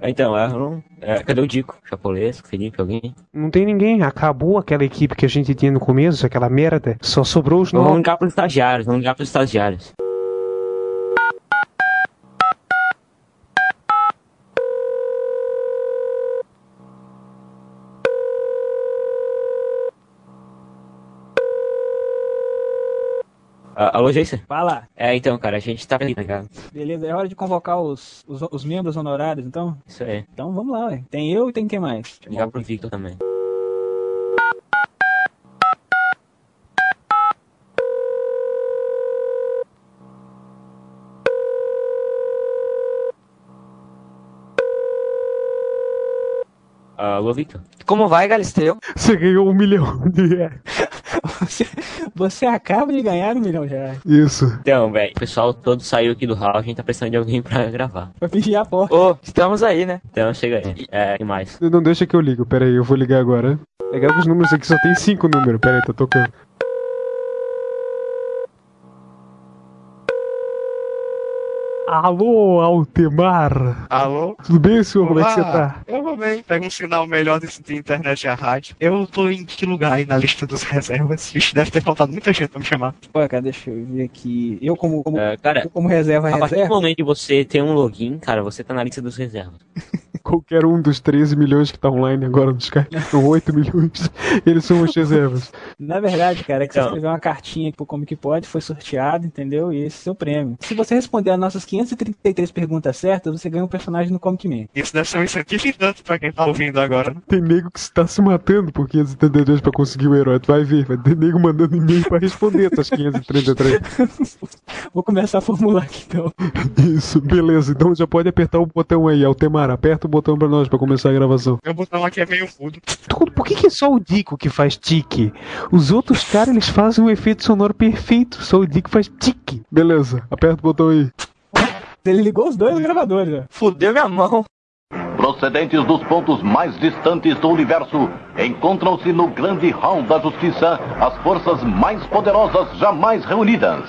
Então, Erlon, é, cadê o Dico? Chapolesco, Felipe, alguém? Não tem ninguém. Acabou aquela equipe que a gente tinha no começo, aquela merda. Só sobrou os Vamos novos. ligar pros estagiários, vamos ligar pros estagiários. Alô, Jason? Fala. É, então, cara, a gente tá aqui, tá ligado? Beleza, é hora de convocar os, os, os membros honorários, então? Isso aí. Então vamos lá, ué. Tem eu e tem quem mais? Ligar pro Victor também. Ah, Alô, Victor? Como vai, Galisteu? Você ganhou um milhão de reais. Você, você acaba de ganhar um milhão de reais. Isso. Então, velho, o pessoal todo saiu aqui do hall, a gente tá precisando de alguém pra gravar. Vai pedir a porta. Ô, estamos aí, né? Então, chega aí. É, e mais? Não deixa que eu ligo. Pera aí, eu vou ligar agora. Legal que os números aqui só tem cinco números. Pera aí, tá tocando. Alô, Altemar. Alô? Tudo bem, senhor? Como é que você Olá. tá? Eu vou bem. Pega um sinal melhor desse de internet e a rádio. Eu tô em que lugar aí na lista dos reservas? Vixe, deve ter faltado muita gente pra me chamar. Pô, cara, deixa eu ver aqui. Eu como, como, É, cara, eu como reserva, a partir do reserva. momento que você tem um login, cara, você tá na lista dos reservas. Qualquer um dos 13 milhões que tá online agora no Skype. São 8 milhões. Eles são os reservas. Na verdade, cara, é que você Então. escreveu uma cartinha pro Como Que Pode, foi sorteado, entendeu? E esse é o seu prêmio. Se você responder as nossas 533 perguntas certas, você ganha um personagem no Comic Man. Isso deve ser um incentivo e tanto pra quem tá ouvindo agora. né? Tem nego que está se matando por 532 pra conseguir o herói. Tu vai ver. Vai ter nego mandando e-mail pra responder essas 533. Vou começar a formular aqui então. Isso, beleza. Então já pode apertar o botão aí, Altemar. Aperta o botão pra nós pra começar a gravação. Meu botão aqui é meio mudo. Por que, que é só o Dico que faz tique? Os outros caras eles fazem um efeito sonoro perfeito. Só o Dico faz tique. Beleza, aperta o botão aí. Ele ligou os dois gravadores, ó. Fudeu minha mão. Procedentes dos pontos mais distantes do universo, encontram-se no grande hall da justiça as forças mais poderosas jamais reunidas.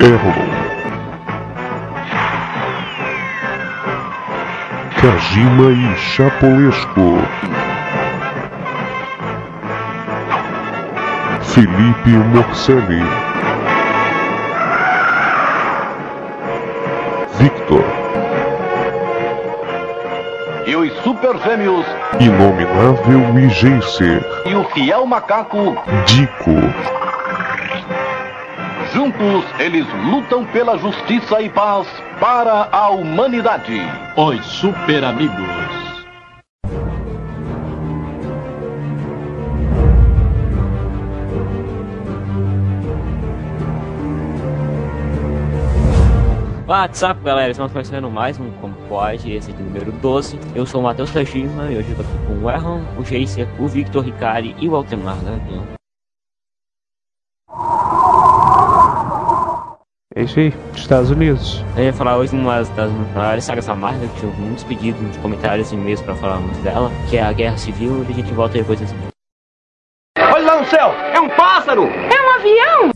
Errol. Kajima e Chapolesco. Felipe Morcelli. Victor. E os super gêmeos Inominável e Geiser. e o fiel macaco, Dico. Juntos eles lutam pela justiça e paz para a humanidade. Os Super Amigos. WhatsApp, galera, estamos começando mais um Como Pode, esse aqui é o número 12. Eu sou o Matheus Tajima e hoje eu tô aqui com o Erron, o Jacer, o Victor Ricari e o Altemar Gavião. É isso aí, Estados Unidos. Eu ia falar hoje uma das maiores sagas da Marvel, que tinha muitos pedidos de comentários e e-mails pra falarmos dela, que é a Guerra Civil, e a gente volta depois desse vídeo. Olha lá no céu, é um pássaro! É um avião!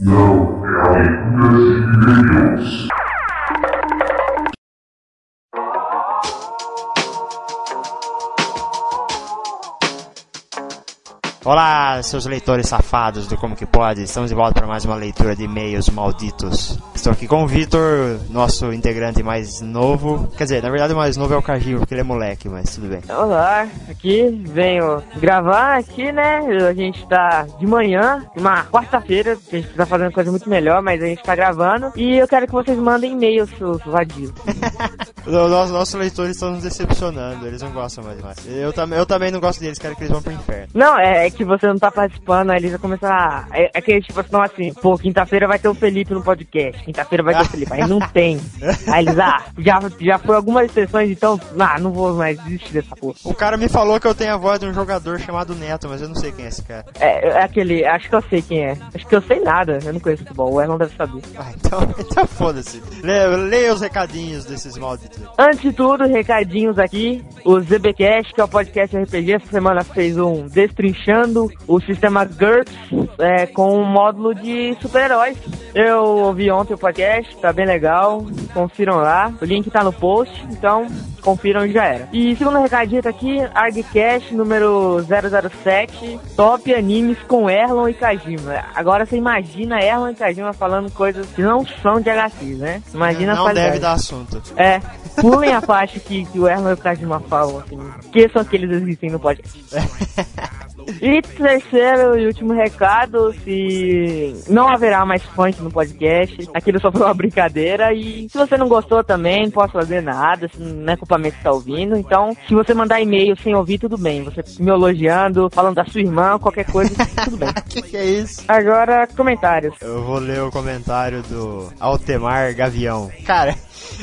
Olá, seus leitores safados do Como Que Pode. Estamos de volta para mais uma leitura de e-mails malditos. Estou aqui com o Vitor, nosso integrante mais novo. Quer dizer, na verdade o mais novo é o Kajima, porque ele é moleque, mas tudo bem. Olá, aqui venho gravar aqui, né? A gente tá de manhã, uma quarta-feira, a gente tá fazendo coisa muito melhor, mas a gente tá gravando. E eu quero que vocês mandem e-mail, seus vadios. Os nossos, leitores estão nos decepcionando, eles não gostam mais de nós. Eu, tam, eu também não gosto deles, quero que eles vão pro inferno. Não, é, é que você não tá participando, aí eles vão começar. É, é que tipo assim, assim, pô, quinta-feira vai ter o Felipe no podcast. Quinta-feira vai ter o Felipe. Aí não tem. Aí eles, ah, já, já foi algumas sessões, então, ah, não vou mais desistir dessa porra. O cara me falou que eu tenho a voz de um jogador chamado Neto, mas eu não sei quem é esse cara. É, é aquele, acho que eu sei quem é. Acho que eu sei nada, eu não conheço futebol, o Erlon deve saber. Ah, então, então foda-se. Leia, leia os recadinhos desses malditos. Antes de tudo, recadinhos aqui. O ZBcast, que é o podcast RPG, essa semana fez um Destrinchando o sistema GURPS é, com um módulo de super-heróis. Eu ouvi ontem o podcast, tá bem legal. Confiram lá. O link tá no post, então confiram e já era. E segundo recadinho tá aqui, ArgCast número 007, top animes com Erlon e Kajima. Agora você imagina Erlon e Kajima falando coisas que não são de HQs, né? Imagina Não a qualidade. deve dar assunto. É, pulem a parte que, que o Erlon e o Kajima falam, assim, que são aqueles que existem no podcast. E terceiro e último recado, se não haverá mais funk no podcast, aquilo só foi uma brincadeira e se você não gostou também, não posso fazer nada, se não é culpa minha que tá ouvindo, então se você mandar e-mail sem ouvir, tudo bem, você me elogiando, falando da sua irmã, qualquer coisa, tudo bem. que que é isso? Agora, comentários. Eu vou ler o comentário do Altemar Gavião. Cara,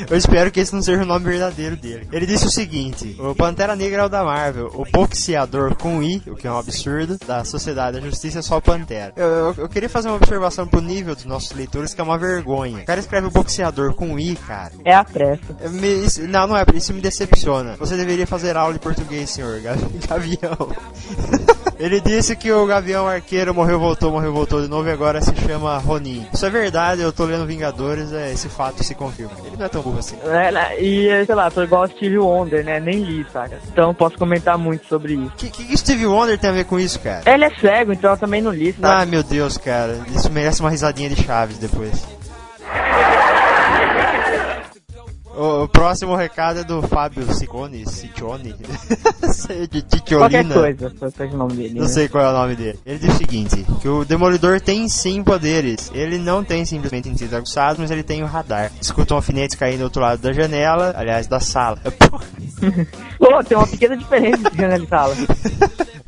eu espero que esse não seja o nome verdadeiro dele. Ele disse o seguinte: O Pantera Negra é o da Marvel, o boxeador com I, o que é um absurdo, da Sociedade da Justiça é só o Pantera. Eu, eu- eu queria fazer uma observação pro nível dos nossos leitores, que é uma vergonha. O cara escreve o boxeador com I, cara. É a pressa. É, me- isso- não, não é, isso me decepciona. Você deveria fazer aula de português, senhor Ga- Gavião. Ele disse que o Gavião Arqueiro morreu, voltou, morreu, voltou de novo e agora se chama Ronin. Isso é verdade, eu tô lendo Vingadores, é, esse fato se confirma. Ele não é tão burro assim. É, né, e sei lá, tô igual o Steve Wonder, né? Nem li, saca? Então posso comentar muito sobre isso. O que, que, Steve Wonder tem a ver com isso, cara? Ele é cego, então eu também não li, Ah, saca? meu Deus, cara. Isso merece uma risadinha de Chaves depois. O, o próximo recado é do Fábio Ciccone, Ciccione, de Qualquer Titiolina. coisa, seja o nome dele. Não né? sei qual é o nome dele. Ele diz o seguinte, que o Demolidor tem sim poderes. Ele não tem simplesmente sentidos aguçados, mas ele tem o radar. Escuta um alfinetes caindo do outro lado da janela, aliás, da sala. Pô, tem uma pequena diferença entre janela e sala.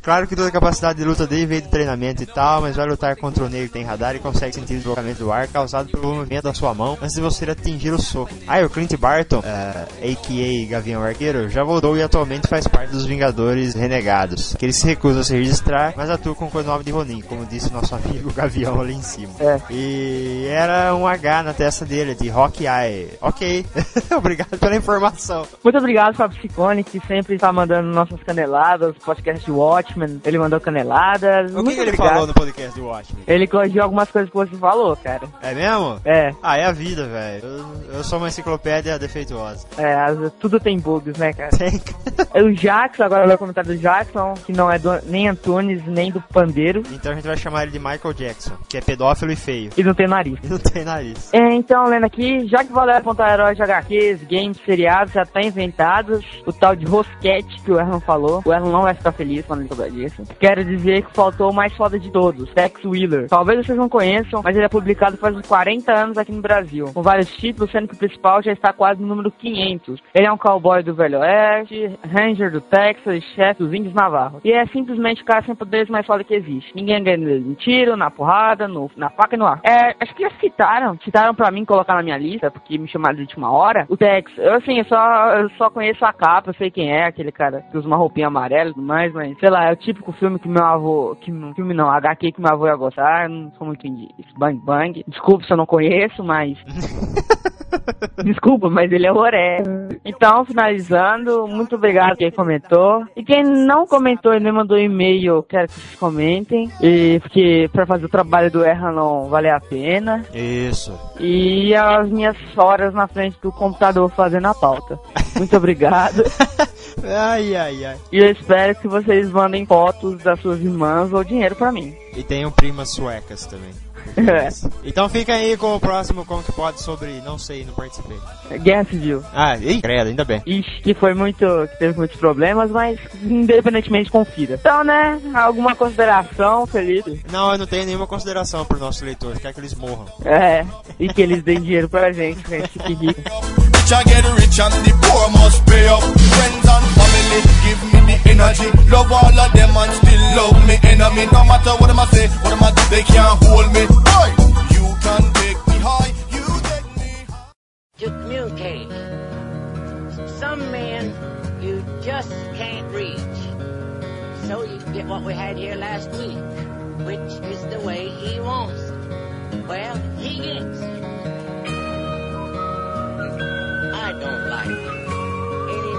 Claro que toda a capacidade de luta dele veio do treinamento e tal, mas vai lutar contra o negro que tem radar e consegue sentir o deslocamento do ar causado pelo movimento da sua mão antes de você atingir o soco. Ah, e o Clint Barton, eh, a.k.a. Gavião Arqueiro, já voltou e atualmente faz parte dos Vingadores Renegados, que ele se recusa a se registrar, mas atua com o codinome de Ronin, como disse nosso amigo Gavião ali em cima. É. E era um H na testa dele, de Hawkeye. Ok, obrigado pela informação. Muito obrigado, Fábio Ciccone, que sempre tá mandando nossas caneladas, podcast de Watchmen, ele mandou caneladas. O que, Muito que ele obrigado. falou no podcast do Watchmen? Ele corrigiu algumas coisas que você falou, cara. É mesmo? É, Ah, é a vida, velho. Eu, eu sou uma enciclopédia defeituosa. é, tudo tem bugs, né, cara? Tem. O Jackson, agora vai comentar do Jackson, que não é do, nem Antunes, nem do Pandeiro, Então a gente vai chamar ele de Michael Jackson, que é pedófilo e feio. e não tem nariz. E não tem nariz. É, então, lendo aqui, já que Valério apontar heróis de HQs, games, seriados já tá inventados, o tal de Rosquete que o Erlon falou, o Erlon não vai ficar feliz quando ele souber disso. Quero dizer que faltou o mais foda de todos, Tex Wheeler. Talvez vocês não conheçam, mas ele é publicado faz uns 40 anos aqui no Brasil, com vários títulos, sendo que o principal já está quase no número 500. Ele é um cowboy do Velho Oeste, ranger do Texas, chefe dos índios navarros. E é simplesmente o cara sem poderes mais foda que existe. Ninguém ganha nele no tiro, na porrada, no, na faca e no ar. É, acho que já citaram, citaram pra mim colocar na minha lista, porque me chamaram de última hora, o Tex. Eu, assim, eu só, eu só conheço a capa, eu sei quem é, aquele cara que usa uma roupinha amarela e tudo mais, mas, sei lá, o típico filme que meu avô, que, filme não, HQ que meu avô ia gostar, não sou muito disso. Bang Bang. Desculpa se eu não conheço, mas... Desculpa, mas ele é Oré. Então, finalizando, muito obrigado quem comentou. E quem não comentou e nem mandou e-mail, quero que vocês comentem. E porque pra fazer o trabalho do Erra não vale a pena. Isso. E as minhas horas na frente do computador fazendo a pauta. Muito obrigado. Ai, ai, ai. e eu espero que vocês mandem fotos das suas irmãs ou dinheiro pra mim. E tenham primas suecas também. É. Então fica aí com o próximo Como que pode sobre, não sei, não participei. Guerra Civil. Ah, ih, credo, ainda bem. Ixi, que foi muito. que teve muitos problemas, mas independentemente confira. Então, né, alguma consideração, Felipe? Não, eu não tenho nenhuma consideração pro nosso leitor, quer que eles morram. É, e que eles deem dinheiro pra gente, que a gente fique rico. Energy. Love all of them and still love me enemy. No matter what I say, what them I do, they can't hold me. Boy, you can take me high, you take me to communicate. Some men you just can't reach. So you get what we had here last week, which is the way he wants. Well, he gets. I don't like it any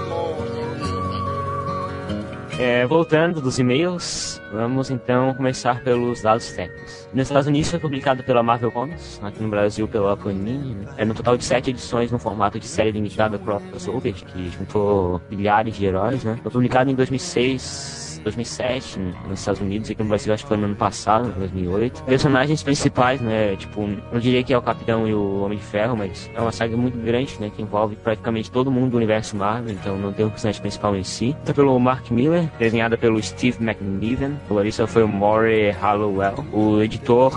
É, voltando dos e-mails, vamos então começar pelos dados técnicos. Nos Estados Unidos foi publicado pela Marvel Comics, aqui no Brasil pela Panini, né? é no total de sete edições no formato de série limitada crossover, que juntou milhares de heróis, né? Foi publicado em 2006 2007 nos Estados Unidos e aqui no Brasil acho que foi no ano passado, 2008. Personagens principais, né, tipo, eu diria que é o Capitão e o Homem de Ferro, mas é uma saga muito grande, né, que envolve praticamente todo mundo do universo Marvel, então não tem um personagem principal em si. Tá pelo Mark Miller, desenhada pelo Steve McNiven, o colorista foi o Maury Hallowell, o editor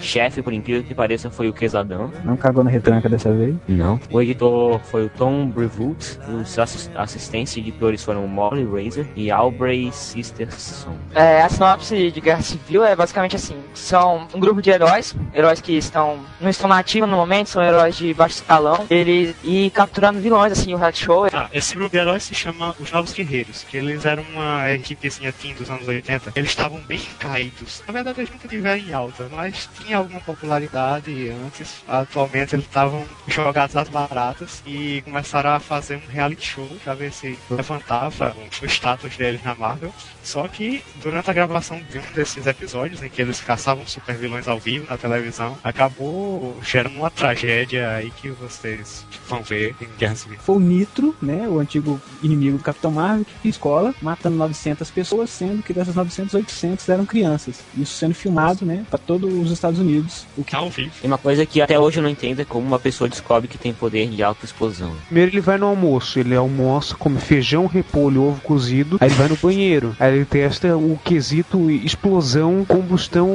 chefe, por incrível que pareça, foi o Quesadão. Não cagou na retranca dessa vez? Não. O editor foi o Tom Brevoort. Os assist assistentes editores foram Molly Razor e Aubrey Sisterson. É, a sinopse de Guerra Civil é basicamente assim: são um grupo de heróis, heróis que estão não estão nativos no momento, são heróis de baixo escalão, eles e capturando vilões, assim, o Red Show. Ah, esse grupo de heróis se chama Os Novos Guerreiros, que eles eram uma equipezinha teen dos anos 80. Eles estavam bem caídos. Na verdade, eles nunca tiveram em alta, mas tinha alguma popularidade antes. Atualmente eles estavam jogados às baratas e começaram a fazer um reality show pra ver se levantava o status deles na Marvel. Só que durante a gravação de um desses episódios em que eles caçavam super vilões ao vivo na televisão, acabou gerando uma tragédia aí que vocês vão ver em Guerra Civil. Foi o Nitro, né, o antigo inimigo do Capitão Marvel, que escola, matando 900 pessoas, sendo que dessas 900, 800 eram crianças. Isso sendo filmado, né, para todos os Estados Unidos. O que ao vivo. E uma coisa que até hoje eu não entendo é como uma pessoa descobre que tem poder de autoexplosão. Primeiro ele vai no almoço, ele almoça, come feijão, repolho, ovo cozido, aí ele vai no banheiro, aí ele testa o quesito explosão, combustão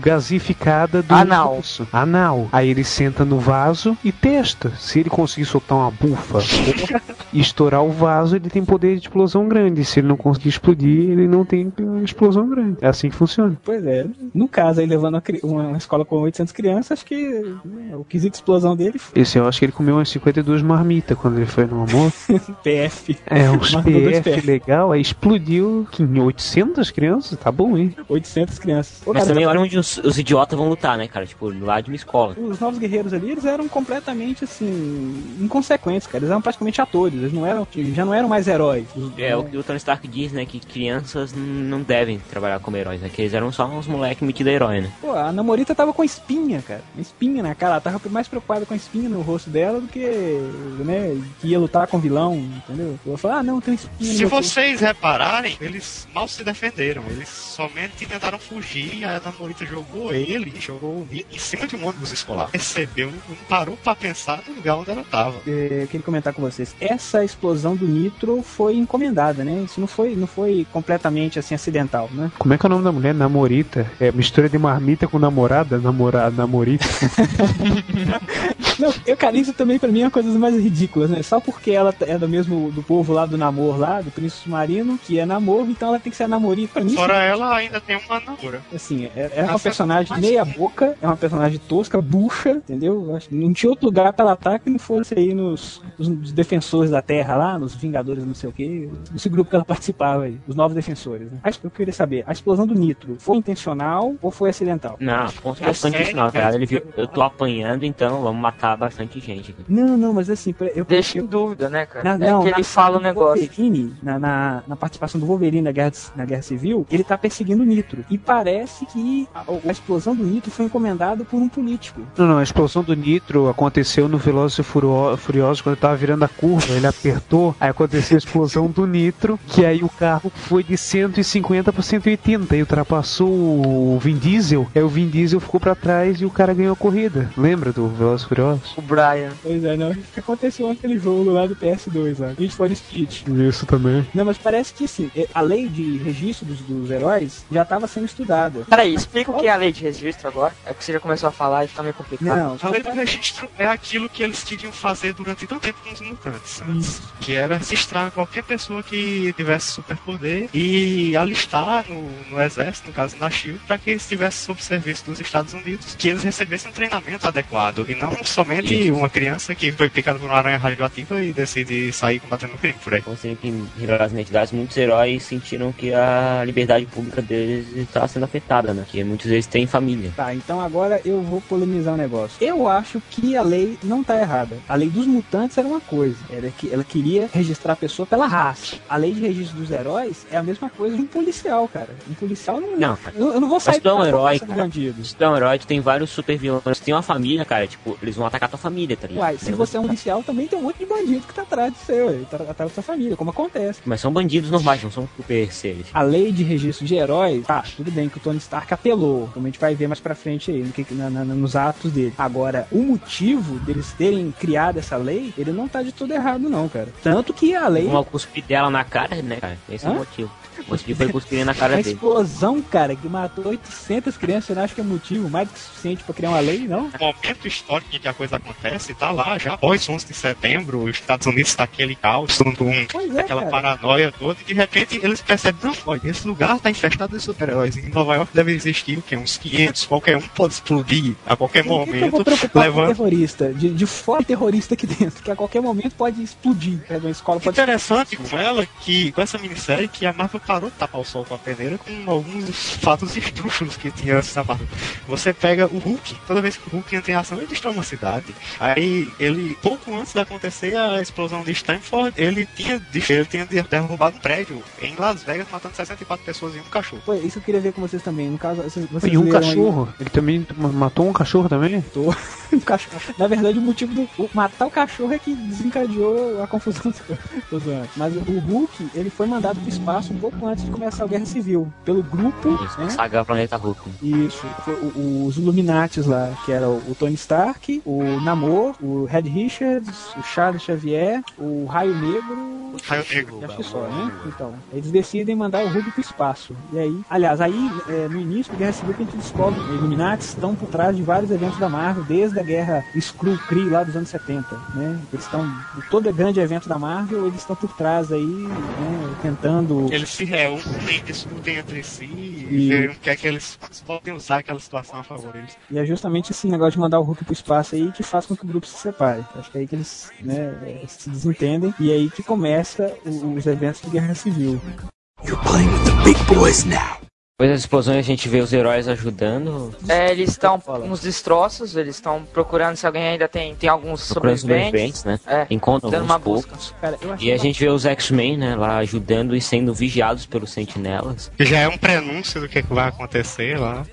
gasificada do Anal. Osso. Anal. Aí ele senta no vaso e testa. Se ele conseguir soltar uma bufa e estourar o vaso, ele tem poder de explosão grande. Se ele não conseguir explodir, ele não tem explosão grande. É assim que funciona. Pois é. No caso, aí levando uma, escola com 800 crianças, acho que né, o quesito explosão dele foi Esse eu acho que ele comeu umas 52 marmitas quando ele foi no almoço. PF. É, uns dois PF legal, aí explodiu que em 800 crianças, tá bom, hein? 800 crianças. Ô, Mas cara, também olha onde os, os idiotas vão lutar, né, cara? Tipo, lá de uma escola. Os novos guerreiros ali, eles eram completamente assim, inconsequentes, cara. Eles eram praticamente atores, eles não eram, já não eram mais heróis. É, o que o Tony Stark diz, né, que crianças não devem trabalhar como heróis, né? Que eles eram só uns moleques metidos a herói, né? Pô, a Namorita tava com espinha, cara. Uma espinha na cara. Ela tava mais preocupada com a espinha no rosto dela do que, né, que ia lutar com o vilão, entendeu? Eu falei, ah, não, tem espinha Se vocês repararem, eles mal se defenderam. Eles somente tentaram fugir. A Namorita jogou ele, jogou em cima de um ônibus escolar. Percebeu, não parou pra pensar no lugar onde ela tava. É, eu queria comentar com vocês. Essa explosão do nitro foi encomendada, né? Isso não foi, não foi completamente assim acidental, né? Como é que é o nome da mulher? Namorita. É mistura de marmita com namorada? Namorada, namorita. Não, eu, cara, isso também pra mim é uma coisa mais ridículas, né? Só porque ela é do mesmo do povo lá do namoro lá, do príncipe marino, que é namoro, então ela tem que ser a namorita. Pra mim, Fora isso- ela, ainda tem uma namora. Assim, é, é uma personagem meia boca, é uma personagem tosca, bucha, entendeu? Eu acho que Não tinha outro lugar pra ela estar que não fosse aí nos, nos defensores da Terra lá, nos Vingadores, não sei o que, esse grupo que ela participava aí, os novos defensores. Né? Eu queria saber, a explosão do Nitro foi intencional ou foi acidental? Não, com certeza foi intencional, cara. Ele viu, eu tô apanhando, então vamos matar bastante gente aqui. Não, não, mas assim, eu Deixa em dúvida, né, cara? Na, é não, que na- ele fala o negócio. Wolverine, na, na, na participação do Wolverine na guerra, na guerra Civil, ele tá perseguindo o Nitro. E parece que a, a explosão do Nitro foi encomendada por um político. Não, não, a explosão do nitro aconteceu no Velozes e Furiosos quando ele tava virando a curva, ele apertou, aí aconteceu a explosão do nitro, que aí o carro foi de 150 para 180 e ultrapassou o Vin Diesel, aí o Vin Diesel ficou pra trás e o cara ganhou a corrida. Lembra do Velozes e Furiosos? O Brian. Pois é, não. O que aconteceu naquele jogo lá do PS2 lá? Need for Speed. Isso também. Não, mas parece que é- a lei de registro dos, dos heróis já estava sendo estudada. Peraí, explica o que é a lei de registro agora. É que você já começou a falar e fica meio complicado. Não, A lei do registro é aquilo que eles queriam fazer durante tanto tempo com os mutantes. Que era registrar qualquer pessoa que tivesse superpoder e alistar no, no exército, no caso na SHIELD, para que eles estivessem sob serviço dos Estados Unidos, que eles recebessem um treinamento adequado e não somente Basicamente, uma criança que foi picada por uma aranha radioativa e decide sair combatendo o crime por aí. Então, assim, que em as identidades, muitos heróis sentiram que a liberdade pública deles está sendo afetada, né? Que muitos deles têm família. Tá, então agora eu vou polemizar um negócio. Eu acho que a lei não tá errada. A lei dos mutantes era uma coisa. Era que ela queria registrar a pessoa pela raça. A lei de registro dos heróis é a mesma coisa de um policial, cara. Um policial não. Não, eu, eu não vou sair tu é um herói, cara. bandido. Se tu é um herói, tu tem vários super vilões. Tu tem uma família, cara, tipo, eles vão atacar tua família, tá ligado? Uai, se você é um policial, também tem um monte de bandido que tá atrás de você, ué, tá atrás da sua família, como acontece. Mas são bandidos normais, não são super seres. A lei de registro de heróis, tá, tudo bem que o Tony Stark apelou, como a gente vai ver mais pra frente aí, no que- na- na- nos atos dele. Agora, o motivo deles terem criado essa lei, ele não tá de tudo errado, não, cara. Tanto que a lei. Uma cuspir dela na cara, né, cara? Esse é Hã? o motivo. Motivo foi cuspir na cara Uma dele. explosão, cara, que matou 800 crianças, você não acha que é motivo mais do que suficiente pra criar uma lei, não? O momento histórico em que a coisa acontece tá lá, já após 11 de setembro, os Estados Unidos tá aquele caos, todo um, é, aquela cara. paranoia toda, e de repente eles percebem, não, olha, esse lugar tá infestado de super-heróis, em Nova York deve existir o quê? Uns 500, qualquer um pode explodir a qualquer Por que, que eu vou momento, preocupar com levando... terrorista? De, de fora terrorista aqui dentro, que a qualquer momento pode explodir. Pega uma escola, pode Interessante com ela que, com essa minissérie, que a Marvel parou de tapar o sol com a peneira com alguns fatos esdrúxulos que tinha antes da Marvel. Você pega o Hulk, toda vez que o Hulk entra em ação, ele destrói uma cidade. Aí, ele, pouco antes de acontecer a explosão de Stanford, ele tinha, ele tinha derrubado um prédio em Las Vegas, matando 64 pessoas e um cachorro. Foi isso que eu queria ver com vocês também. No caso, vocês, vocês E um leram aí- cachorro. Ele também matou um cachorro também? Matou um cachorro. Na verdade, o motivo do o matar o cachorro é que desencadeou a confusão. Mas o Hulk, ele foi mandado pro espaço um pouco antes de começar a Guerra Civil. Pelo grupo, Isso, né? Saga Planeta Hulk. Isso, foi o- os Illuminates lá, que era o Tony Stark, o Namor, o Red Richards, o Charles Xavier, o Raio Negro. Raio Negro. e Acho que só, né? Então, eles decidem mandar o Hulk pro espaço. E aí, aliás, aí é, no início da Guerra Civil que a gente descobre que os Illuminates estão por trás de vários eventos da Marvel, desde a Guerra Skrull-Kree lá dos anos 70, né? Eles estão, todo grande evento da Marvel, eles estão por trás aí, né, tentando... Eles se reúnem, discutem entre si E- e veem o que é que eles podem usar aquela situação a favor deles. E é justamente esse negócio de mandar o Hulk pro espaço aí que faz com que o grupo se separe. Acho que é aí que eles né, eh, se desentendem e é aí que começa os eventos de guerra civil. Depois das explosões a gente vê os heróis ajudando. É, eles estão nos destroços, eles estão procurando se alguém ainda tem, tem alguns Procurando sobreviventes. sobreviventes, né? É, Encontram dando alguns uma busca. poucos. Cara, E a gente vê os X-Men, né, lá ajudando e sendo vigiados pelos sentinelas. Que já é um prenúncio do que, é que vai acontecer lá.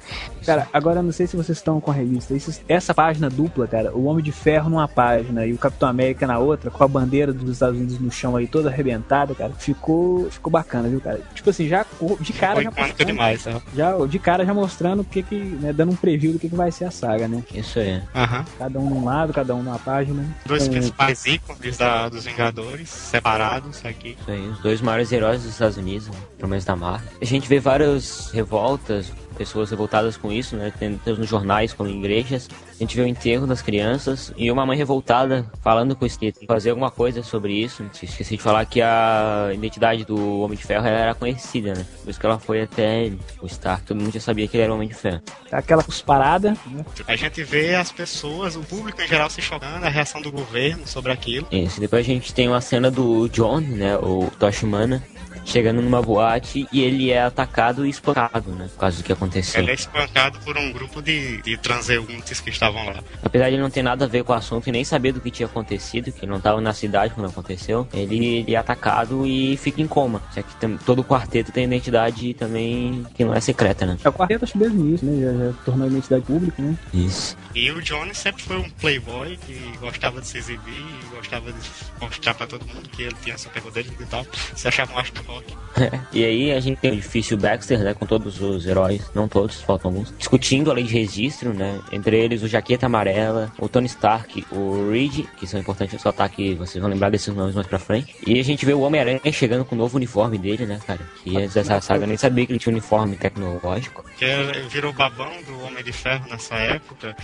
Cara, agora eu não sei se vocês estão com a revista. Esses- essa página dupla, cara, o Homem de Ferro numa página e o Capitão América na outra, com a bandeira dos Estados Unidos no chão aí toda arrebentada, cara, ficou, ficou bacana, viu, cara? Tipo assim, já de cara já mostrando- demais, né? já de cara já mostrando o que que, né, dando um preview do que que vai ser a saga, né? Isso aí. Aham. Cada um num lado, cada um numa página. Dois Com- principais ícones da, dos Vingadores, separados aqui. Isso aí, os dois maiores heróis dos Estados Unidos, né, pelo menos da Marvel. A gente vê várias revoltas, pessoas revoltadas com isso, né? Tanto nos jornais como em igrejas. A gente vê o enterro das crianças e uma mãe revoltada falando com esse que fazer alguma coisa sobre isso. Esqueci de falar que a identidade do Homem de Ferro era conhecida, né? Por isso que ela foi até o Stark. Todo mundo já sabia que ele era o Homem de Ferro. Aquela cusparada, né? A gente vê as pessoas, o público em geral se chocando, a reação do governo sobre aquilo. Isso, depois a gente tem uma cena do John, né, o Toshimana, chegando numa boate e ele é atacado e espancado, né, por causa do que aconteceu. Ele é espancado por um grupo de, de transeuntes que estavam lá. Apesar de ele não ter nada a ver com o assunto e nem saber do que tinha acontecido, que ele não estava na cidade quando aconteceu, ele, ele é atacado e fica em coma. Já que tam- todo o quarteto tem identidade também que não é secreta, né? É o quarteto acho que desde o início, né? Já, já tornou a identidade pública, né? Isso. E o Johnny sempre foi um playboy que gostava de se exibir, gostava de mostrar pra todo mundo que ele tinha superpoderes e tal. Se achava um astro rock. e aí a gente tem o difícil Baxter, né, com todos os heróis, não todos, faltam alguns, discutindo a lei de registro, né, entre eles o Jaqueta Amarela, o Tony Stark, o Reed, que são importantes ressaltar que vocês vão lembrar desses nomes mais pra frente, e a gente vê o Homem-Aranha chegando com o novo uniforme dele, né, cara, que antes dessa saga eu nem sabia que ele tinha um uniforme tecnológico. Que ele virou babão do Homem de Ferro nessa época.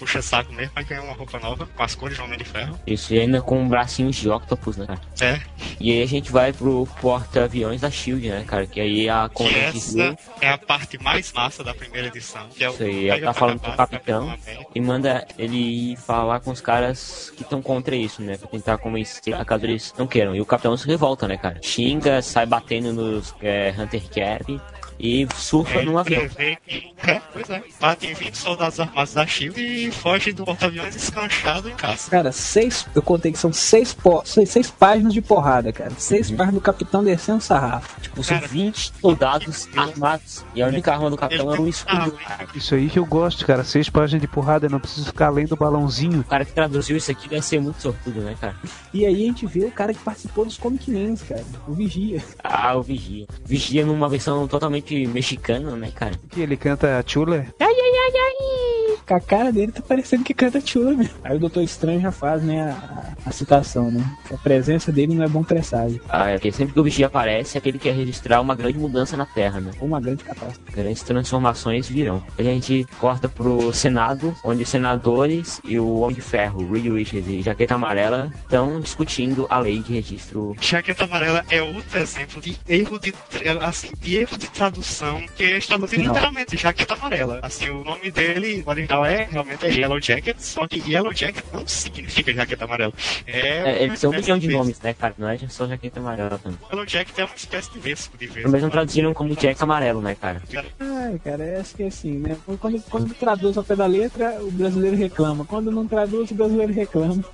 Puxa saco mesmo pra ganhar uma roupa nova com as cores do Homem de Ferro. Isso, e ainda com bracinhos de octopus, né, cara? É. E aí a gente vai pro porta-aviões da Shield, né, cara? Que aí a Que Comandante essa é a parte mais massa da primeira edição. Que é o Isso aí, ela tá falando com o capitão e manda ele ir falar com os caras que estão contra isso, né? Pra tentar convencer a caso eles não queiram. E o capitão se revolta, né, cara? Xinga, sai batendo nos é, Hunter Cap e surfa Ele num avião. que, é, pois é, bate em 20 soldados armados da SHIELD e foge do porta-aviões escanchado em caça. Cara, seis. Eu contei que são seis, po, seis, seis páginas de porrada, cara. Seis páginas do capitão descendo sarrafo. Tipo, são 20 soldados armados. E a única arma do capitão era um escudo. Isso aí que eu gosto, cara. Seis páginas de porrada, eu não preciso ficar além do balãozinho. O cara que traduziu isso aqui deve ser muito sortudo, né, cara? E aí a gente vê o cara que participou dos Comic Mans, cara. O Vigia. Ah, o Vigia. Vigia numa versão totalmente mexicana, né, cara? Que ele canta Chula. Ai, ai, ai, ai. Com a cara dele tá parecendo que canta chula mesmo. Aí o Doutor Estranho já faz, né, a, a citação, né? Que a presença dele não é bom presságio. Ah, é porque sempre que o Vigia aparece, é que ele quer registrar uma grande mudança na Terra, né? Uma grande catástrofe. Grandes transformações virão. A gente corta pro Senado, onde os senadores e o Homem de Ferro, Reed Richards e Jaqueta Amarela, estão discutindo a lei de registro. Jaqueta Amarela é outro exemplo de erro de, assim, de erro de tradução, que Não. literalmente Jaqueta Amarela. Assim, o nome dele, o original é realmente é Yellow Jacket, só que Yellow Jacket não significa Jaqueta Amarela. É, É, eles têm um milhão de nomes, né, cara? Não é só Jaqueta Amarela também. Yellow Jacket é uma espécie de vesco de vesco. Mas não traduziram como Jack Amarelo, né, cara? Ai, cara, é que assim, né? Quando, quando traduz ao pé da letra, o brasileiro reclama. Quando não traduz, o brasileiro reclama.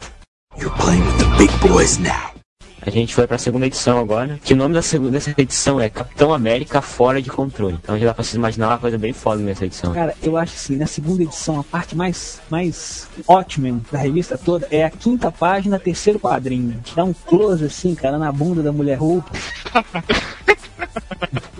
A gente foi pra segunda edição agora, que o nome da segunda dessa edição é Capitão América Fora de Controle. Então já dá pra se imaginar uma coisa bem foda nessa edição. Cara, eu acho assim, na segunda edição, a parte mais, mais ótima da revista toda é a quinta página, terceiro quadrinho. Dá um close assim, cara, na bunda da mulher roupa.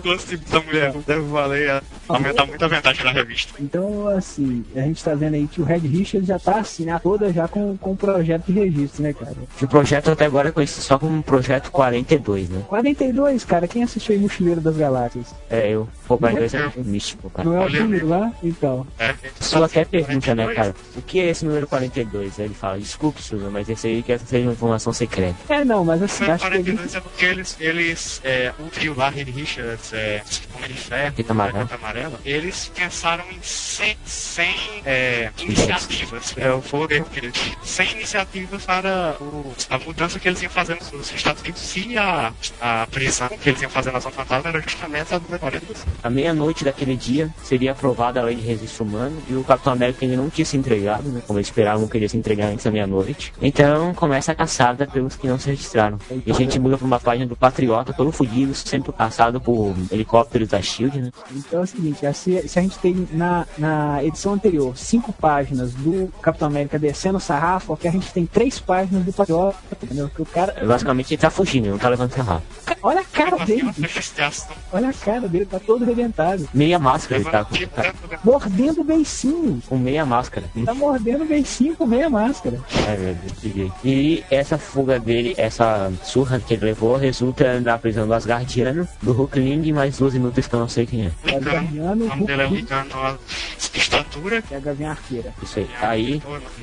Gosto da mulher, deve valer, é, aumentar muito a vantagem da revista. Então, assim, a gente tá vendo aí que o Red Richards já tá assim, a toda já com, com o projeto de registro, né, cara? O projeto até agora é conhecido só como Projeto 42, né? 42, cara, quem assistiu aí Mochileiro das Galáxias? É, eu. Pô, 42 é um místico, cara. Não é o número lá? Então. É, Só até pergunta, né, cara? O que é esse número 42? Aí ele fala, desculpe, Susan, mas esse aí quer seja uma informação secreta. É, não, mas assim, acho que a gente 42 é porque eles, eles é, o trio lá, Reed Richards, é, Homem de Ferro, Jaqueta Amarela. Eles pensaram em 100, 100 é, iniciativas. É, o fogo erro que eles 100 iniciativas para o, a mudança que eles iam fazer nos Estados Unidos e a, a prisão que eles iam fazer na Zona Fantasma era justamente a 42. À meia-noite daquele dia seria aprovada a lei de registro humano e o Capitão América ainda não tinha se entregado, né? Como eles esperavam que ele ia se entregar antes da meia-noite. Então começa a caçada pelos que não se registraram. E a gente muda pra uma página do Patriota, todo fudido, sempre caçado por helicópteros da Shield, né? Então é o seguinte, é, se, se a gente tem na, na edição anterior cinco páginas do Capitão América descendo o sarrafo, aqui a gente tem três páginas do Patriota, entendeu? Que o cara. Basicamente ele tá fugindo, ele não tá levando ferrado. Olha a cara dele, olha a cara dele, tá todo arrebentado. Meia máscara ele tá com, tá, Mordendo o beicinho. com meia máscara. Tá mordendo o beicinho com meia máscara. Ai, meu Deus. E essa fuga dele, essa surra que ele levou, resulta na prisão do Asgardiano, do Hulkling e mais duas inúteis que eu não sei quem é. É o Guardiano, O nome dele é Ricardo Estatura. que é a Gavinha Arqueira. Isso aí. Aí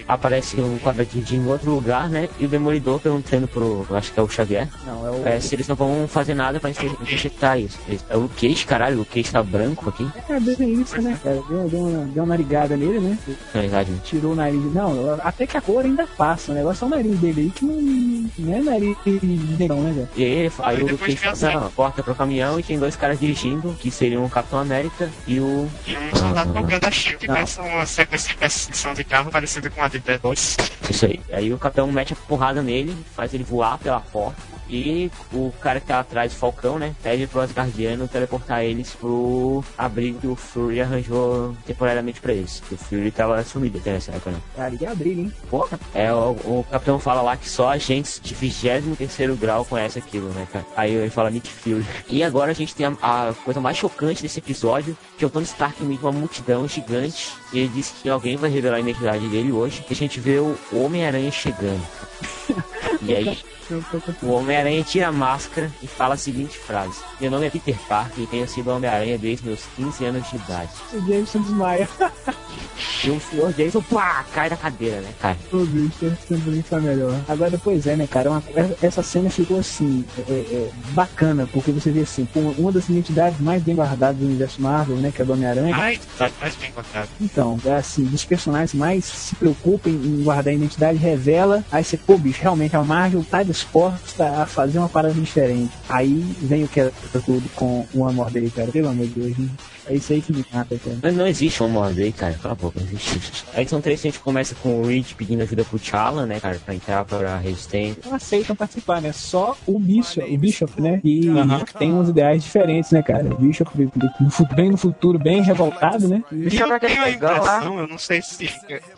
aparece um quadradinho em outro lugar, né? E o Demolidor perguntando pro, acho que é o Xavier, Não, é o. é, se eles não vão fazer nada pra interceptar isso. É o Cage, caralho, o Cage tá branco aqui. É desenhista, né, cara? Deu, deu, uma, deu uma narigada nele, né? Na verdade, né? Tirou o nariz. Não, até que a cor ainda passa. O negócio é o nariz dele aí que não, não é nariz de negão, né, velho? E aí, ele- aí o Cage passa a porta pro caminhão e tem dois caras dirigindo, que seriam o Capitão América e o. E um soldado qualquer da SHIELD que começa uma sequência de perseguição de carro parecida com a de Dead 2. Isso aí. Aí o capitão mete a porrada nele, faz ele voar pela porta. E o cara que tá atrás do Falcão, né? Pede pro Asgardiano teleportar eles pro abrigo que o Fury arranjou temporariamente pra eles. Que o Fury tava sumido até nessa época, né? Cara, que abrigo, hein? Porra, é, o, o capitão fala lá que só agentes de 23 grau conhecem aquilo, né, cara? Aí ele fala Nick Fury. E agora a gente tem a, a coisa mais chocante desse episódio, que é o Tony Stark meio uma multidão gigante. E ele diz que alguém vai revelar a identidade dele hoje. E a gente vê o Homem-Aranha chegando. E aí, o Homem-Aranha tira a máscara e fala a seguinte frase: Meu nome é Peter Parker e tenho sido Homem-Aranha desde meus 15 anos de idade. O Jameson desmaia. E o senhor Jason, pá, cai da cadeira, né, cara? O bicho sempre melhor. Agora, depois é, né, cara? Uma, essa cena ficou assim, é, é, bacana, porque você vê assim, uma das identidades mais bem guardadas do universo Marvel, né, que é do Homem-Aranha. Ai, tá mais bem guardado. Então, é assim, dos personagens mais se preocupam em guardar a identidade, revela, aí você, pô, bicho, realmente a Marvel tá disposta a fazer uma parada diferente. Aí vem o que é tudo com o amor dele, cara. Pelo amor de Deus, hein? É isso aí que me mata, cara. Mas não existe um amor dele, cara. Cala a boca, não existe. Aí são três, a gente começa com o Reed pedindo ajuda pro T'Challa, né, cara, pra entrar pra resistência. Não aceitam participar, né? Só o Bishop, o Bishop né? E tem uns ideais diferentes, né, cara? O Bishop bem no futuro, bem revoltado, né? E eu tenho a impressão, eu não sei se.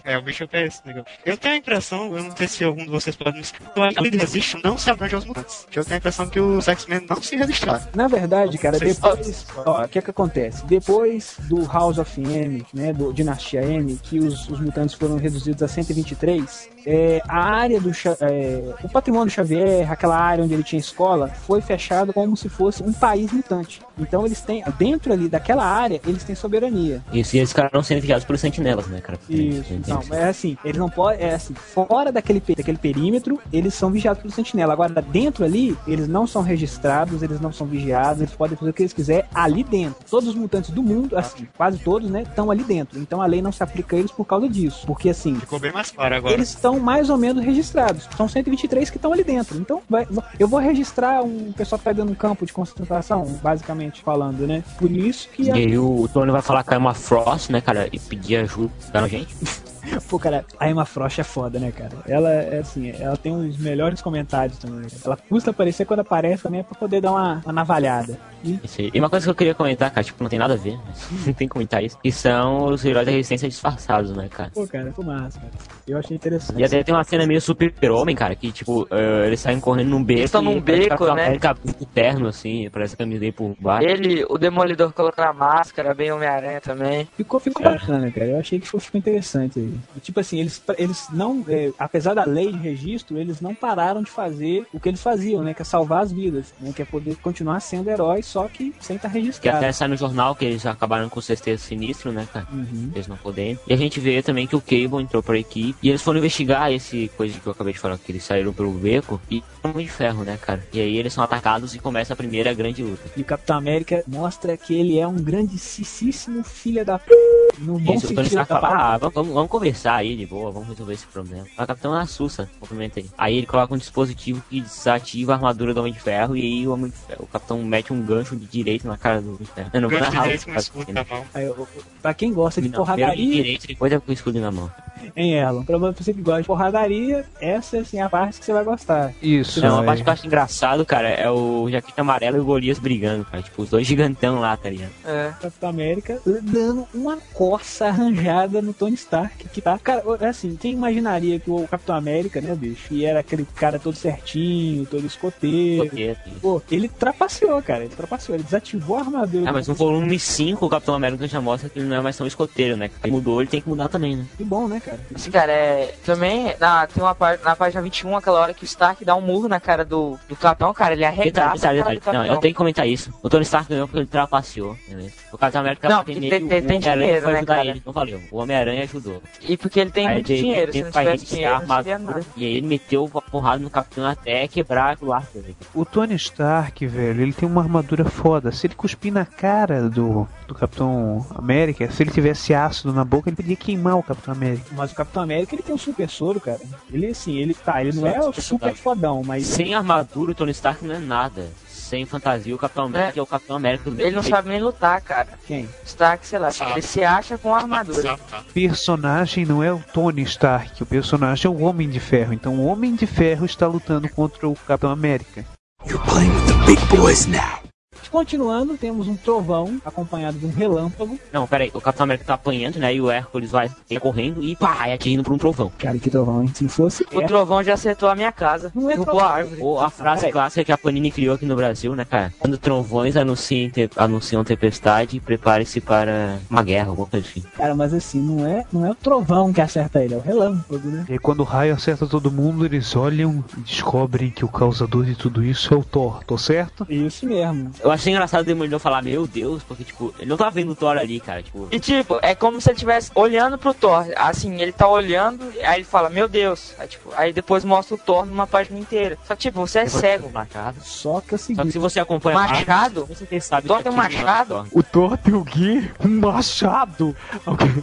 É, o Bishop é esse negócio. Eu tenho a impressão, eu não sei se algum de vocês pode me explicar, que ele resiste não se abrange aos mutantes. Eu tenho a impressão que os X-Men não se resistraram. Na verdade, cara, depois. Ó, o que é que acontece? Depois do House of M, né? Do Dinastia M, que os, os mutantes foram reduzidos a 123, é, a área do. É, o patrimônio do Xavier, aquela área onde ele tinha escola, foi fechado como se fosse um país mutante. Então eles têm, dentro ali daquela área, eles têm soberania. Isso, e eles ficaram sendo vigiados por sentinelas, né, cara? Isso, então, é assim, eles não podem, é assim, fora daquele, daquele perímetro, eles são vigiados pelo sentinela. Agora, dentro ali, eles não são registrados, eles não são vigiados, eles podem fazer o que eles quiserem ali dentro. Todos os mutantes do mundo, assim, quase todos, né, estão ali dentro. Então a lei não se aplica a eles por causa disso. Porque assim. Ficou bem mais claro agora. Eles estão mais ou menos registrados. São 123 que estão ali dentro. Então, vai, eu vou registrar um pessoal que tá dentro de um campo de concentração, basicamente falando, né? Por isso que. E aí o Tony vai falar que é uma Frost, né, cara, e pedir ajuda pra gente. Pô, cara, a Emma Frost é foda, né, cara? Ela é assim, ela tem os melhores comentários também. Né? Ela custa aparecer quando aparece também é pra poder dar uma, uma navalhada. E... e uma coisa que eu queria comentar, cara, tipo, não tem nada a ver, não tem que comentar isso, que são os heróis da resistência disfarçados, né, cara? Pô, cara, ficou massa, cara. Eu achei interessante. E até tem uma cena meio super-homem, cara, que, tipo, uh, eles saem correndo num beco. Eles estão num beco, né? América terno, assim, parece a camisa dele por baixo. Ele, o Demolidor colocando a máscara, bem Homem-Aranha também. Ficou, ficou é. bacana, cara. Eu achei que ficou, ficou interessante aí. Tipo assim, eles, eles não, é, apesar da lei de registro, eles não pararam de fazer o que eles faziam, né? Que é salvar as vidas, né? Que é poder continuar sendo heróis, só que sem estar registrado. Que até sai no jornal que eles acabaram com o sexteto sinistro, né, cara? Uhum. Eles não podem. E a gente vê também que o Cable entrou pra equipe e eles foram investigar esse coisa que eu acabei de falar, que eles saíram pelo beco e de ferro, né, cara? E aí eles são atacados e começa a primeira grande luta. E o Capitão América mostra que ele é um grandíssimo filho da p... No bom Isso, sentido da ah, vamos, vamos, conversar aí de boa, vamos resolver esse problema. O Capitão assusta, cumprimenta ele. Aí ele coloca um dispositivo que desativa a armadura do Homem de Ferro e aí o, Homem de Ferro, o Capitão mete um gancho de direito na cara do Homem de Ferro. Eu não vou narrar o Pra quem gosta de não, porradaria... De direito, depois é com o escudo na mão. Em Elon, pra você que gosta de porradaria, essa assim, é a parte que você vai gostar. Isso. Não, a parte que eu acho engraçado, cara, é o Jaqueta Amarelo e o Golias brigando, cara. Tipo, os dois gigantão lá, tá ligado? É. Capitão América dando uma coça arranjada no Tony Stark, que tá. Cara, é assim, quem imaginaria que o Capitão América, né, bicho, e era aquele cara todo certinho, todo escoteiro. escoteiro Pô, ele trapaceou, cara. Ele trapaceou, ele desativou a armadura. Ah, mas no volume 5 o Capitão América já mostra que ele não é mais tão escoteiro, né? Ele mudou, ele tem que mudar também, né? Que bom, né, cara? Assim, cara, é. Também na, tem uma parte, na página 21, aquela hora que o Stark dá um murro na cara do, do Capitão, cara, ele arregaça. Detalhe, detalhe. Não, eu tenho que comentar isso. O Tony Stark ganhou porque ele trapaceou, beleza? O Capitão América não, tem, tem, tem, tem dinheiro, né, cara? Ele, não valeu. O Homem-Aranha ajudou. E porque ele tem aí, muito ele, dinheiro, ele, se não tivesse dinheiro, armadura, não E aí ele meteu a porrada no Capitão até quebrar o arco. O Tony Stark, velho, ele tem uma armadura foda. Se ele cuspir na cara do, do Capitão América, se ele tivesse ácido na boca, ele podia queimar o Capitão América. Mas o Capitão América, ele tem um super soro, cara. Ele, assim, ele tá, ele não é o super fodão, mas... Sem armadura, o Tony Stark não é nada sem fantasia, o Capitão América é, é o Capitão América. Ele não sabe nem lutar, cara. Quem? Stark, sei lá, ele se acha com armadura. O personagem não é o Tony Stark, o personagem é o Homem de Ferro. Então o Homem de Ferro está lutando contra o Capitão América. You're playing with the big boys now. Continuando, temos um trovão acompanhado de um relâmpago. Não, peraí, o Capitão América tá apanhando, né? E o Hércules vai correndo e pá, é atingindo por um trovão. Cara, que trovão, hein? Se fosse. O é... trovão já acertou a minha casa. Não é trovão. árvore. Ou a frase clássica que a Panini criou aqui no Brasil, né, cara? Quando trovões anunciam, te... anunciam tempestade, prepare-se para uma guerra, alguma coisa assim. Cara, mas assim, não é, não é o trovão que acerta ele, é o relâmpago, né? E quando o raio acerta todo mundo, eles olham e descobrem que o causador de tudo isso é o Thor, tô certo? Isso mesmo. Eu achei engraçado o Demolidor falar, meu Deus, porque, tipo, ele não tá vendo o Thor ali, cara. Tipo, E tipo, é como se ele estivesse olhando pro Thor. Assim, ele tá olhando, aí ele fala, meu Deus. Aí, tipo, aí depois mostra o Thor numa página inteira. Só que, tipo, você é cego. Machado. Só que é o Só que seguinte. se você acompanha Machado? você sabe Thor tem um é machado? Thor. O Thor tem o quê? Um machado.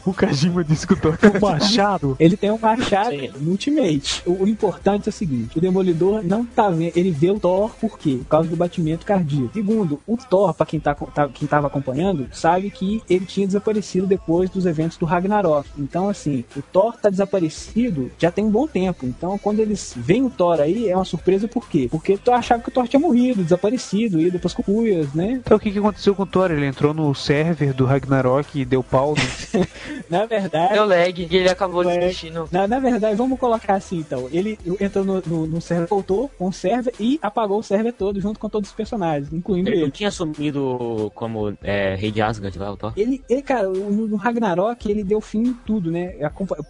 O Kajima disse que o Thor tem um machado. Ele tem um machado no Ultimate. O, o importante é o seguinte: o Demolidor não tá vendo. Ele vê o Thor por quê? Por causa do batimento cardíaco. Segundo, o Thor, pra quem, tá, tá, quem tava acompanhando, sabe que ele tinha desaparecido depois dos eventos do Ragnarok. Então, assim, o Thor tá desaparecido já tem um bom tempo. Então, quando eles veem o Thor aí, é uma surpresa por quê? Porque tu achava que o Thor tinha morrido, desaparecido, e depois com cuias, né? Então o que, que aconteceu com o Thor? Ele entrou no server do Ragnarok e deu pau. no- Na verdade. Deu lag e ele acabou Lag. desistindo. Na, na verdade, vamos colocar assim então. Ele entrou no, no, no server, voltou com o server e apagou o server todo junto com todos os personagens, incluindo Ele não tinha assumido como é, rei de Asgard lá, o Thor? Ele, ele, cara, no, Ragnarok ele deu fim em tudo, né?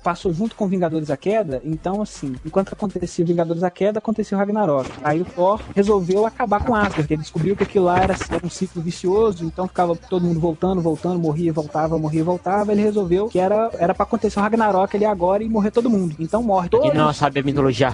Passou junto com Vingadores a Queda, então assim, enquanto acontecia Vingadores a Queda, acontecia o Ragnarok. Aí o Thor resolveu acabar com Asgard, porque ele descobriu que aquilo lá era, era um ciclo vicioso, então ficava todo mundo voltando, voltando, morria, voltava, morria, voltava. Ele resolveu que era era para acontecer o Ragnarok ali agora e morrer todo mundo. Então morre todo Quem não sabe a mitologia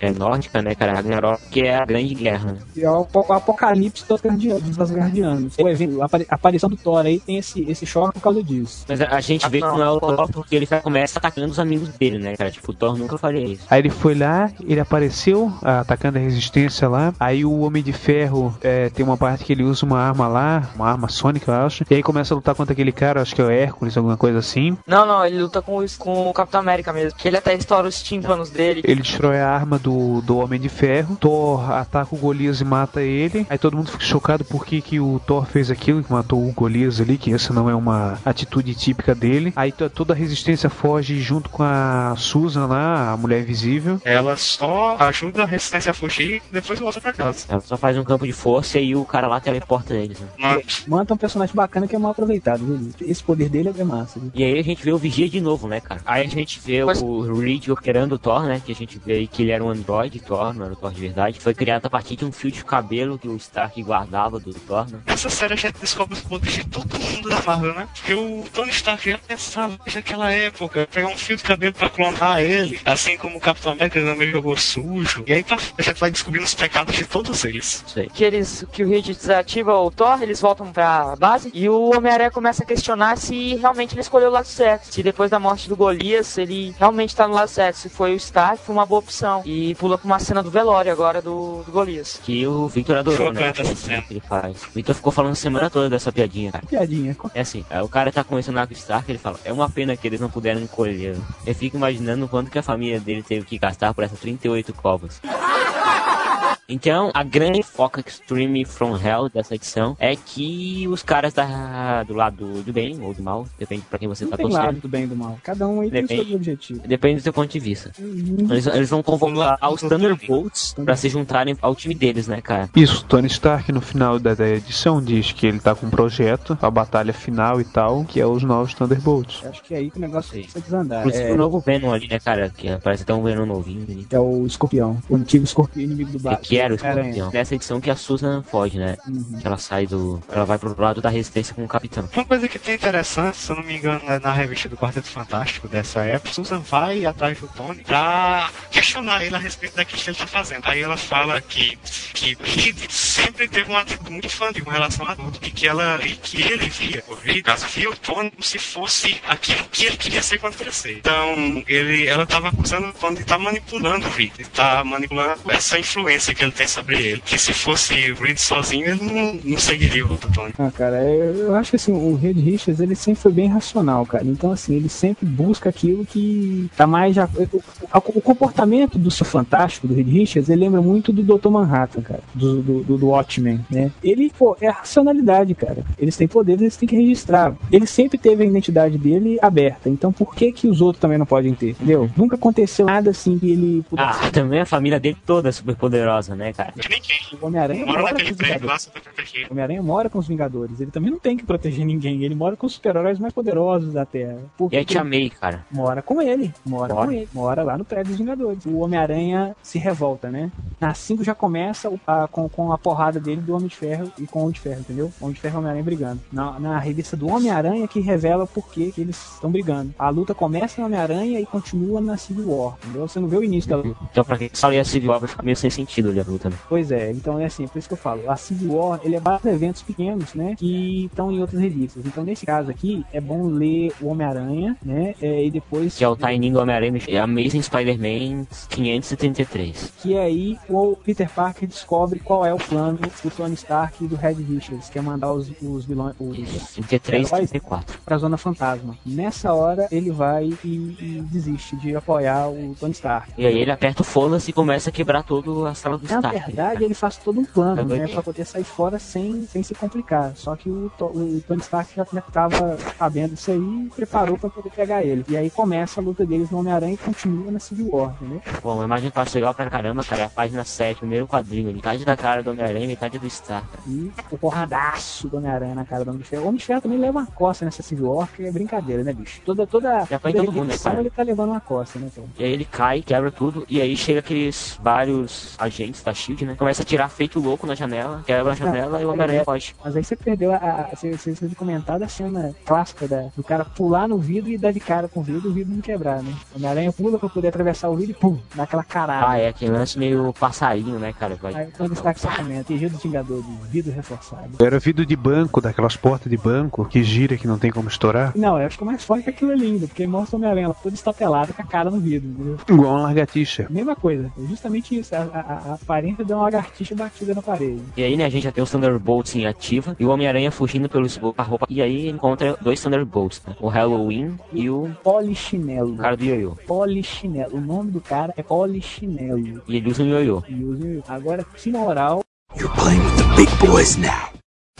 é nórdica, né, cara? Ragnarok, que é a grande guerra, né? É o apo- o apocalipse dos Asgardianos. Dos Asgardianos. O evento, a apari- a aparição do Thor aí tem esse, esse choque por causa disso. Mas a, a gente vê que não é o Thor porque ele já começa atacando os amigos dele, né, cara? Tipo, o Thor nunca faria isso. Aí ele foi lá, ele apareceu ah, atacando a resistência lá. Aí o Homem de Ferro é, tem uma parte que ele usa uma arma lá, uma arma sônica, eu acho. E aí começa a lutar contra aquele cara, acho que é o Hércules, alguma coisa assim. Não, não, ele luta com, o- com o Capitão América mesmo. Que ele até estoura os tímpanos dele. Ele destrói a arma do, do Homem de Ferro. Thor ataca o Golias e mata ele. Aí todo mundo fica chocado por que, que o Thor fez aquilo, que matou o Golias ali, que essa não é uma atitude típica dele. Aí to- toda a resistência foge junto com a Susan lá, a mulher invisível. Ela só ajuda a resistência a fugir e depois volta pra casa. Ela só faz um campo de força e o cara lá teleporta eles, né? Mas, Manta é um personagem bacana que é mal aproveitado, viu? Esse poder dele é massa. Viu? E aí a gente vê o Vigia de novo, né, cara? Aí a gente vê o Reed operando o Thor, né? Que a gente vê aí que ele era um androide Thor, não era o Thor de verdade. Foi criado a partir de um fio de cabelo que o Stark guardava do Thor, né? Essa série a gente descobre os poderes de todo mundo da Marvel, né? Porque o Tony Stark já pensava desde aquela época, pegar um fio de cabelo pra clonar ele, assim como o Capitão América também jogou sujo. E aí pra, a gente vai descobrindo os pecados de todos eles. Aí. Que, eles, que o Reed desativa o Thor, eles voltam pra base. E o Homem-Aranha começa a questionar se realmente ele escolheu o lado certo. Se depois da morte do Golias, ele realmente tá no lado certo. Se foi o Stark, foi uma boa opção. E pula pra uma cena do velório agora do, do Golias. Que o Victor adorou, né? Essa cena. Ele faz. O Victor ficou falando a semana toda dessa piadinha, cara. Piadinha. É assim, aí o cara tá conversando lá com o Stark, ele fala, é uma pena que eles não puderam encolher. Eu fico imaginando quanto que a família dele teve que gastar por essas 38 covas. Então, a grande foca Extreme From Hell dessa edição é que os caras da, do lado do bem ou do mal, depende pra quem você Não tá tem lado torcendo, do bem e do mal. Cada um aí tem o Depende. seu objetivo. depende do seu ponto de vista. Eles, eles vão convocar os Thunderbolts pra se juntarem ao time deles, né, cara? Isso, Tony Stark no final da, da edição diz que ele tá com um projeto, a batalha final e tal, que é os novos Thunderbolts. Acho que é aí que o negócio precisa desandar. Inclusive É, o novo Venom ali, né, cara? Que parece até um Venom novinho ali. é o escorpião. O antigo escorpião inimigo do Que, Batman. que era o escorpião. Nessa edição que a Susan foge, né? Uhum. Que ela sai do. Ela vai pro lado da resistência com o capitão. Uma coisa que tem interessante, se eu não me engano, é na revista do Quarteto Fantástico dessa época, Susan vai atrás do Tony pra questionar ele a respeito daquilo que ele tá fazendo. Aí ela fala que, que Reed sempre teve uma atitude muito fã com relação a tudo, e que ela e que ele via o Reed, caso via o Tony como se fosse aquilo que ele queria ser quando crescer. Então, ele, ela tava acusando o Tony de estar manipulando o Reed, de estar manipulando essa influência que ele tem sobre ele. Que se fosse o Reed sozinho, ele não, não seguiria o Tony. Ah, cara, eu, eu acho que assim, o Reed Richards, ele sempre foi bem racional, cara. Então, assim, ele sempre busca aquilo que tá mais já. O, o- o comportamento do seu fantástico, do Reed Richards, ele lembra muito do Dr. Manhattan, cara. Do, do, do, do Watchmen, né? Ele, pô, é a racionalidade, cara. Eles têm poderes, eles têm que registrar. Ele sempre teve a identidade dele aberta. Então, por que que os outros também não podem ter? Entendeu? Nunca aconteceu nada assim que ele pudesse. Ah, também a família dele toda é super poderosa. Poderosa, né, cara? O Homem-Aranha Mora mora com os Vingadores. protegido. O Homem-Aranha mora com os Vingadores. Ele também não tem que proteger ninguém. Ele mora com os super-heróis mais poderosos da Terra. Por E a? Tia May, cara. Mora com ele, mora, Mora. com ele, mora lá no prédio dos Vingadores. O Homem-Aranha se revolta, né? Na 5 já começa a- com, com a porrada dele do Homem de Ferro e com o Homem de Ferro, entendeu? O Homem de Ferro e o Homem-Aranha brigando. Na, na revista do Homem-Aranha que revela por que eles estão brigando. A luta começa no Homem-Aranha e continua na Civil War, entendeu? Você não vê o início da luta. Então, pra quem só lê a Civil War, vai ficar meio sem sentido ali a luta, né? Pois é, então é assim, por isso que eu falo, a Civil War, ele é de eventos pequenos, né, que estão em outras revistas. Então, nesse caso aqui, é bom ler o Homem-Aranha, né, é, e depois... Que é o Tiny Homem-Aranha e Amazing Spider-Man 533. Que aí o Peter Parker descobre qual é o plano do Tony Stark e do Red Richards, que é mandar os, os vilões, os 33 e heróis 34. pra Zona Fantasma. Nessa hora, ele vai e, e desiste de apoiar o Tony Stark. E aí ele aperta o foda-se e começa a quebrar toda a sala do Na verdade, ele faz todo um plano, né, pra poder sair fora sem, sem se complicar. Só que o, o Tony Stark já, já tava sabendo isso aí e preparou pra poder pegar ele. E aí começa a luta deles no Homem-Aranha e continua na Civil War, entendeu? Bom, a imagem passa legal pra caramba, cara. É a página 7, primeiro quadrinho. Metade da cara do Homem-Aranha e metade do Stark. E o porradaço do Homem-Aranha na cara do Homem de Ferro. O Homem de Ferro também leva uma costa nessa Civil War, que é brincadeira, né, bicho? Toda, toda, Já foi toda todo mundo, né, cara? ele tá levando uma costa, né, cara? E aí ele cai, quebra tudo, e aí chega aqueles vários agentes da SHIELD, né? Começa a tirar feito louco na janela, quebra a janela e o Homem-Aranha foge. Mas aí você perdeu a. a você, você, você comentar da cena clássica da, do cara pular no vidro e dar de cara com o vidro e o vidro não quebrar, né? O Homem-Aranha pula pra poder atravessar o vidro e pum, dá aquela carada. Ah, é aquele lance meio passarinho, né, cara? Vai... Aí quando está que você comenta, Gil do Vingador, de vidro reforçado. Era vidro de banco, daquelas portas de banco que gira que não tem como estourar. Não, eu acho que é mais forte que aquilo ali ainda, porque mostra o Homem-Aranha todo estatelado com a cara no vidro, entendeu? Igual uma largatixa. Mesma coisa, é justamente isso. A, a- a aparência de uma lagartixa batida na parede. E aí, né, a gente já tem os Thunderbolts em ativa e o Homem-Aranha fugindo pelo esgoto a roupa. E aí encontra dois Thunderbolts, né? O Halloween e o Polichinelo. cara do ioiô. Polichinelo. O nome do cara é Polichinelo. E ele usa um ioiô. E usa- Agora, se na oral,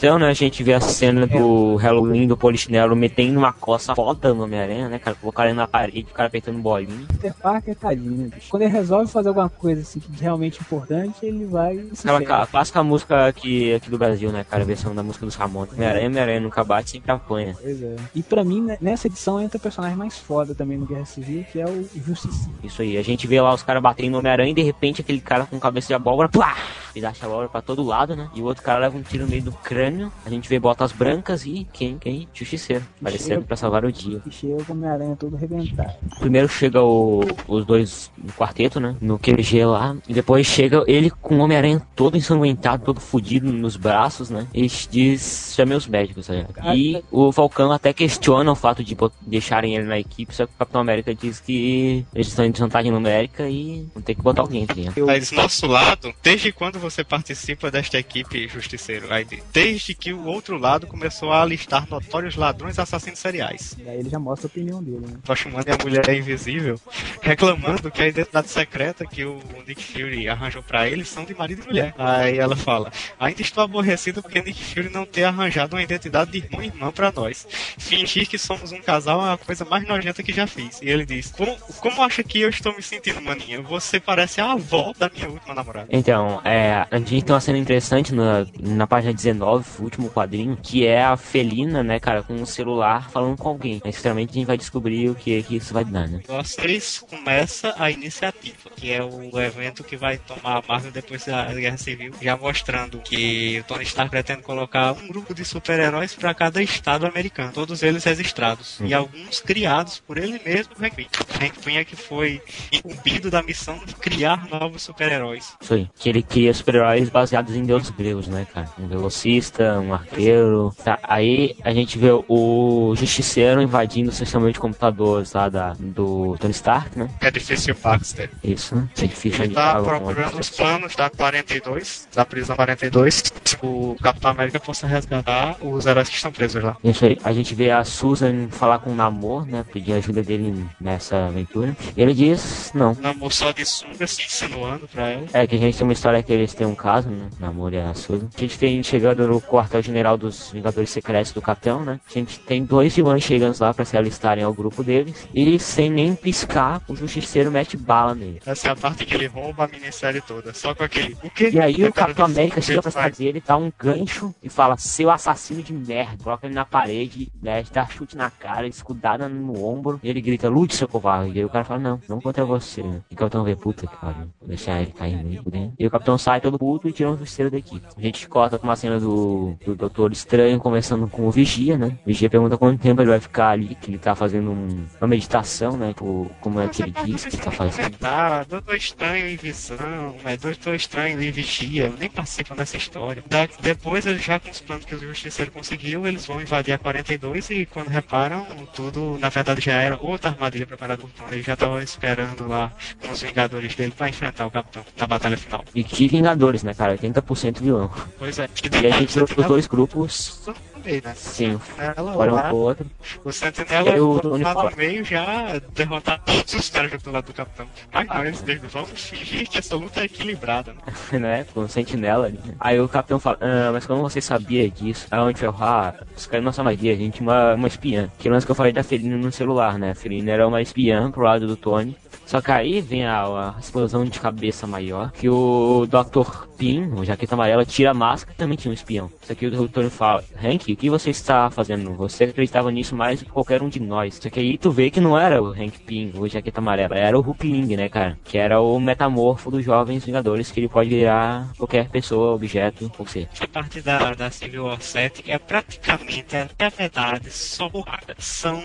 Então, né, a gente vê a cena do Halloween do Polichinelo metendo uma coça foda no Homem-Aranha, né, cara? Colocar ele na parede, o cara apertando bolinha. Peter Parker, tadinho, né, bicho? Quando ele resolve fazer alguma coisa assim que é realmente importante, ele vai Aquela clássica música aqui, aqui do Brasil, né, cara? A versão da música dos Ramones. Homem-Aranha, Homem-Aranha nunca bate, sempre apanha. Pois é. E pra mim, né, nessa edição entra o personagem mais foda também no Guerra Civil, que é o Justiça. Isso aí, a gente vê lá os caras batendo no Homem-Aranha e de repente aquele cara com cabeça de abóbora, plá! Ele acha a pra todo lado, né? E o outro cara leva um tiro no meio do crânio. A gente vê botas brancas e quem? Quem? Justiceiro. Aparecendo pra salvar o dia. E chega o Homem-Aranha todo arrebentado. Primeiro chega o- os dois no quarteto, né? No QG lá. E depois chega ele com o Homem-Aranha todo ensanguentado, todo fudido nos braços, né? E diz: chamei os médicos, tá ligado? E o Falcão até questiona o fato de deixarem ele na equipe, só que o Capitão América diz que eles estão em desvantagem numérica e não tem que botar alguém, tá ligado? Mas nosso lado, desde quando você participa desta equipe justiceiro? Aí, desde que o outro lado começou a alistar notórios ladrões e assassinos seriais. E aí ele já mostra a opinião dele, né? Tô chamando a mulher é invisível, reclamando que a identidade secreta que o Nick Fury arranjou pra eles são de marido e mulher. Aí ela fala: Ainda estou aborrecido porque Nick Fury não ter arranjado uma identidade de irmão e irmã pra nós. Fingir que somos um casal é a coisa mais nojenta que já fiz. E ele diz: Como, como acha que eu estou me sentindo, maninha? Você parece a avó da minha última namorada. Então, é, a gente tem uma cena interessante na, na página 19, o último quadrinho, que é a Felina, né, cara, com um celular falando com alguém. Extremamente a gente vai descobrir o que, que isso vai dar, né? Vocês começa a iniciativa, que é o evento que vai tomar a Marvel depois da Guerra Civil, já mostrando que o Tony Stark pretende colocar um grupo de super-heróis para cada estado americano, todos eles registrados e alguns criados por ele mesmo, Hank Pym. Hank Pym é que foi incumbido da missão de criar novos super-heróis. Aí. Que ele cria super-heróis baseados em deuses gregos, né, cara? Um velocista, um arqueiro. Tá, aí a gente vê o Justiceiro invadindo o sistema de computadores lá da, do Tony Stark, né? É difícil Baxter. Isso, né? Ele tá procurando os planos da 42, da prisão 42. O Capitão América possa resgatar os heróis que estão presos lá. Isso aí. A gente vê a Susan falar com o Namor, né? Pedir ajuda dele nessa aventura. Ele diz, não. Namor só de sunga, se insinuando pra ela. É, que a gente tem uma história que eles têm um caso, né? Namor e a Susan. A gente tem chegando no quartel-general dos Vingadores Secretos do Capitão, né? A gente tem dois vilões chegando lá pra se alistarem ao grupo deles. E sem nem piscar, o Justiceiro mete bala nele. Essa é a parte que ele rouba a minissérie toda. Só com aquele. O quê? E aí É o Capitão América chega pra cima dele, dá um gancho e fala, seu assassino de merda. Coloca ele na parede, né, dá chute na cara, escudada no ombro. E ele grita, lute, seu covarde. E aí o cara fala, não, não contra você. E o Capitão vê, puta que pariu. Vou deixar ele cair mesmo, né? E o Capitão sai todo puto e tira um justiceiro daqui. A gente corta com uma cena do, do Doutor Estranho conversando com o Vigia, né? O Vigia pergunta quanto tempo ele vai ficar ali, que ele tá fazendo um- uma meditação, né? Por, como é que ele diz que tá fazendo. Tá, Doutor Estranho em visão, é Doutor Estranho em vigia, eu nem por essa história. Da- depois, já com os planos que o Justiceiro conseguiu, eles vão invadir a 42 e quando reparam, tudo na verdade já era outra armadilha preparada Tony. Eles já estavam esperando lá os Vingadores dele pra enfrentar o Capitão na batalha final. E que Vingadores, né, cara? 80% vilão. Pois é, E a gente viu os dois grupos. Né? Sim. Ela um lá, pro outro. o Sentinela E o lá Tony no fala. meio já derrotar todos os caras estão lá do Capitão. Ah, não, eles devem- vamos fingir que essa luta é equilibrada, né? né? Com o sentinela ali. Aí o capitão fala, ah, mas como você sabia disso? Onde ferro, ah, os caras não são magia, a gente tinha uma, uma espiã. Que lance que eu falei da Felina no celular, né? A Felina era uma espiã pro lado do Tony. Só que aí vem a, a explosão de cabeça maior, que o Dr. Pin, o Jaqueta Amarela, tira a máscara também tinha um espião. Só que o Tony fala, Hank, o que você está fazendo? Você acreditava nisso mais do que qualquer um de nós. Só que aí tu vê que não era o Hank Pym, o Jaqueta Amarela, era o Hulkling, né, cara? Que era o metamorfo dos Jovens Vingadores, que ele pode virar qualquer pessoa, objeto, ou seja. A parte da, da Civil War 7 é praticamente, até a verdade, só porrada. São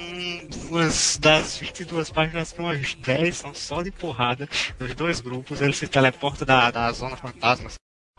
umas das 22 páginas que umas 10 são só de porrada dos dois grupos. Eles se teleportam da, da Zona Fantasma.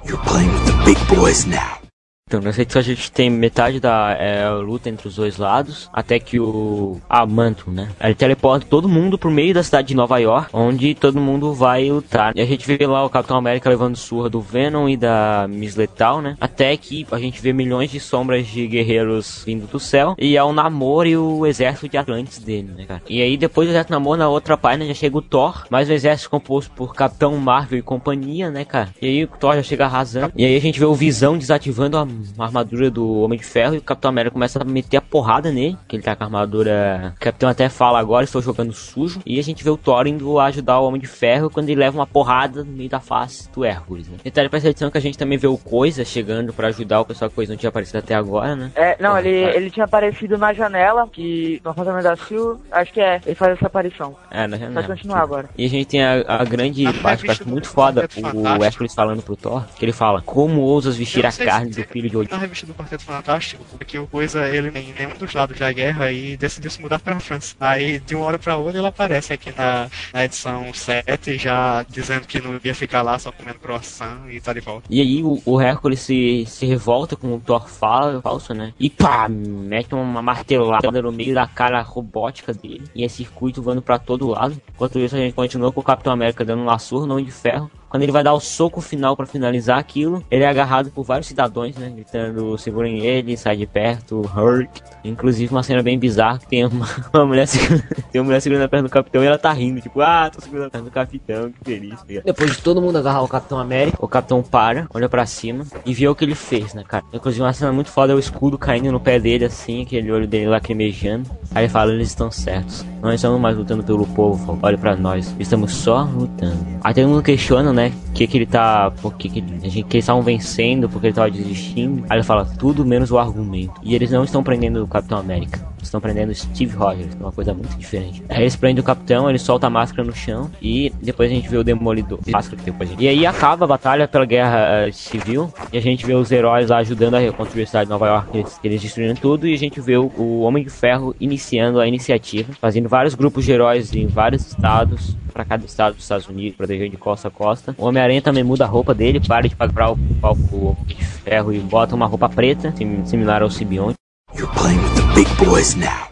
You're playing with the big boys now. Então, nessa edição a gente tem metade da é, luta entre os dois lados, até que o ah, Manto, né? Ele teleporta todo mundo pro meio da cidade de Nova York, onde todo mundo vai lutar. E a gente vê lá o Capitão América levando surra do Venom e da Miss Letal, né? Até que a gente vê milhões de sombras de guerreiros vindo do céu, e é o Namor e o exército de Atlantes dele, né, cara? E aí depois do exército Namor, na outra página já chega o Thor, mais um exército composto por Capitão Marvel e companhia, né, cara? E aí o Thor já chega arrasando. E aí a gente vê o Visão desativando a a armadura do Homem de Ferro e o Capitão América começa a meter a porrada nele, que ele tá com a armadura. O Capitão até fala agora, estou jogando sujo. E a gente vê o Thor indo ajudar o Homem de Ferro quando ele leva uma porrada no meio da face do Hércules, né? Detalhe pra essa edição que a gente também vê o Coisa chegando pra ajudar o pessoal que Coisa não tinha aparecido até agora, né? É, não, ele, ele tinha aparecido na janela, que no apartamento da Sil, acho que é, ele faz essa aparição. É, na Pode janela. continuar agora. E a gente tem a, a grande parte, que eu acho muito foda, o Hércules falando pro Thor, que ele fala, como ousas vestir a carne do filho de Odin? Na revista do Quarteto Fantástico, que o Coisa, ele em nenhum dos lados da guerra e decidiu se mudar pra França. Aí, de uma hora pra outra, ele aparece aqui na, na edição 7, já dizendo que não ia ficar lá só comendo croissant e tá de volta. E aí o, o Hércules se, se revolta com o Thor fala, falso, né? E pá, mete uma martelada no meio da cara robótica dele. E é circuito voando pra todo lado. Enquanto isso a gente continua com o Capitão América dando um laço Homem de ferro. Quando ele vai dar o soco final pra finalizar aquilo, ele é agarrado por vários cidadãos, né? Gritando, segurem ele, sai de perto, hurt. Inclusive uma cena bem bizarra que tem uma, uma mulher segurando, tem uma mulher segurando a perna do capitão e ela tá rindo, tipo, ah, tô segurando a perna do capitão, que feliz. ligado? Depois de todo mundo agarrar o Capitão América, o capitão para, olha pra cima e vê o que ele fez, né, cara? Inclusive uma cena muito foda é o escudo caindo no pé dele assim, aquele olho dele lacrimejando. Aí ele fala, eles estão certos. Nós estamos mais lutando pelo povo, olha pra nós. Estamos só lutando. Aí todo mundo questiona, né? Que que ele tá. Por que, que eles estavam vencendo, porque ele tava desistindo. Aí ele fala, tudo menos o argumento. E eles não estão prendendo o Capitão América. Estão prendendo Steve Rogers, é uma coisa muito diferente. Aí eles prendem o capitão, ele solta a máscara no chão e depois a gente vê o Demolidor. Máscara que depois a gente- E aí acaba a batalha pela guerra eh, civil e a gente vê os heróis lá ajudando a reconstruir a cidade de Nova York, eles, eles destruindo tudo e a gente vê o, o Homem de Ferro iniciando a iniciativa, fazendo vários grupos de heróis em vários estados, para cada estado dos Estados Unidos, protegendo de costa a costa. O Homem-Aranha também muda a roupa dele, para de pagar o palco de Ferro e bota uma roupa preta, sim- similar ao Sibione. You're playing with the big boys now.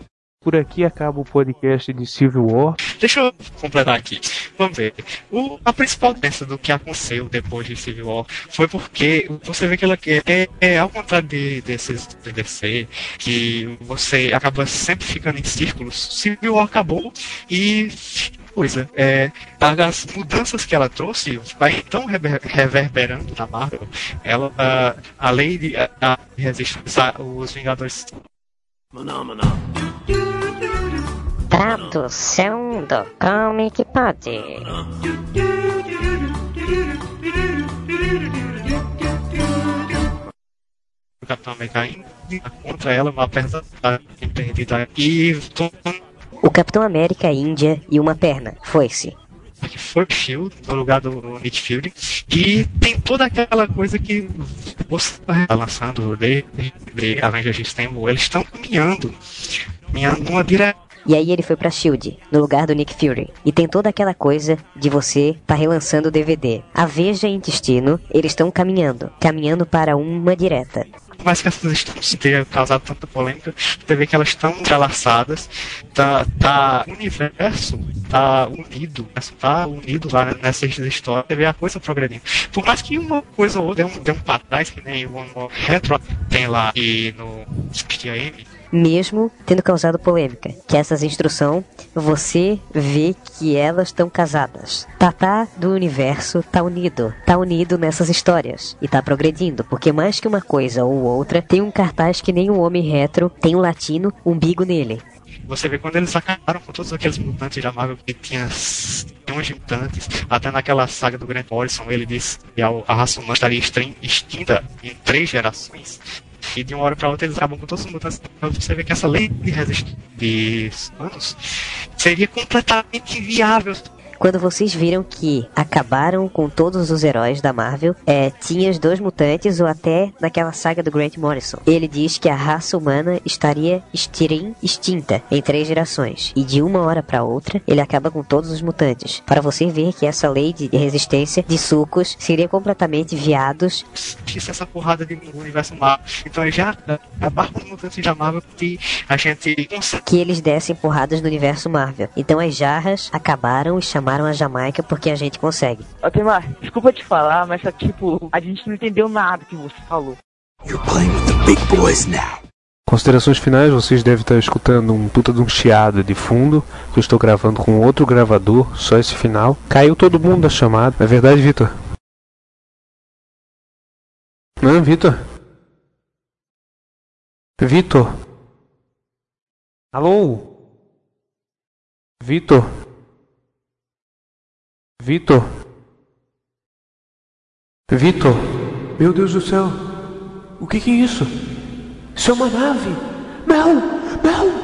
por aqui acaba o podcast de Civil War. Deixa eu completar aqui. Vamos ver. O, a principal diferença do que aconteceu depois de Civil War foi porque você vê que ela é, é ao contrário de, desses de DC, que você acaba sempre ficando em círculos. Civil War acabou e coisa. É, as mudanças que ela trouxe vai tão rever, reverberando na Marvel. Ela, a, a lei de a, a resistência, os Vingadores. Maná, maná. Tradução do Comic Pod. O Capitão América ainda contra ela, uma perna perdida. E O Capitão América Índia e uma perna. Foi-se. que foi o Shield no lugar do Nick Fury e tem toda aquela coisa que você está lançando de, de Avengers Assemble, eles estão caminhando caminhando numa direção E aí ele foi pra Shield, no lugar do Nick Fury. E tem toda aquela coisa de você tá relançando o DVD. A Veja e Intestino, eles estão caminhando, caminhando para uma direta. Mais que essas histórias tenham causado tanta polêmica, você vê que elas estão entrelaçadas, tá, tá, o universo tá unido, tá unido lá nessas histórias, você vê a coisa progredindo. Por mais que uma coisa ou outra dê um, dê um pra trás, que nem o Retro tem lá e no Speed AM, Mesmo tendo causado polêmica. Que essas instruções, você vê que elas estão casadas. Tatá do universo tá unido. Tá unido nessas histórias. E tá progredindo. Porque mais que uma coisa ou outra, tem um cartaz que nem o homem retro, tem um latino, umbigo nele. Você vê quando eles acabaram com todos aqueles mutantes da Marvel que tinha milhões de mutantes, até naquela saga do Grant Morrison, ele disse que a raça humana estaria extin- extinta em três gerações. E de uma hora para outra eles acabam com todos os mutantes. Então você vê que essa lei de resistência de humanos seria completamente inviável. Quando vocês viram que acabaram com todos os heróis da Marvel, é, tinha os dois mutantes ou até naquela saga do Grant Morrison. Ele diz que a raça humana estaria estirim, extinta em três gerações. E de uma hora para outra, ele acaba com todos os mutantes. Para você ver que essa lei de resistência de sucos seria completamente viados Isso, essa porrada de universo Marvel. Então já acabaram com os mutantes da Marvel que a gente que eles dessem porradas no universo Marvel. Então as jarras acabaram e chamaram a Jamaica porque a gente consegue. Ô, Temar, desculpa te falar, mas só, tipo, a gente não entendeu nada que você falou. You're playing with the big boys now. Considerações finais, vocês devem estar escutando um puta de um chiado de fundo, que eu estou gravando com outro gravador, só esse final. Caiu todo mundo da chamada, não é verdade, Vitor? Não, Vitor? Vitor? Alô? Vitor? Vitor? Vitor? Meu Deus do céu! O que que é isso? Isso é uma nave! Não! Não!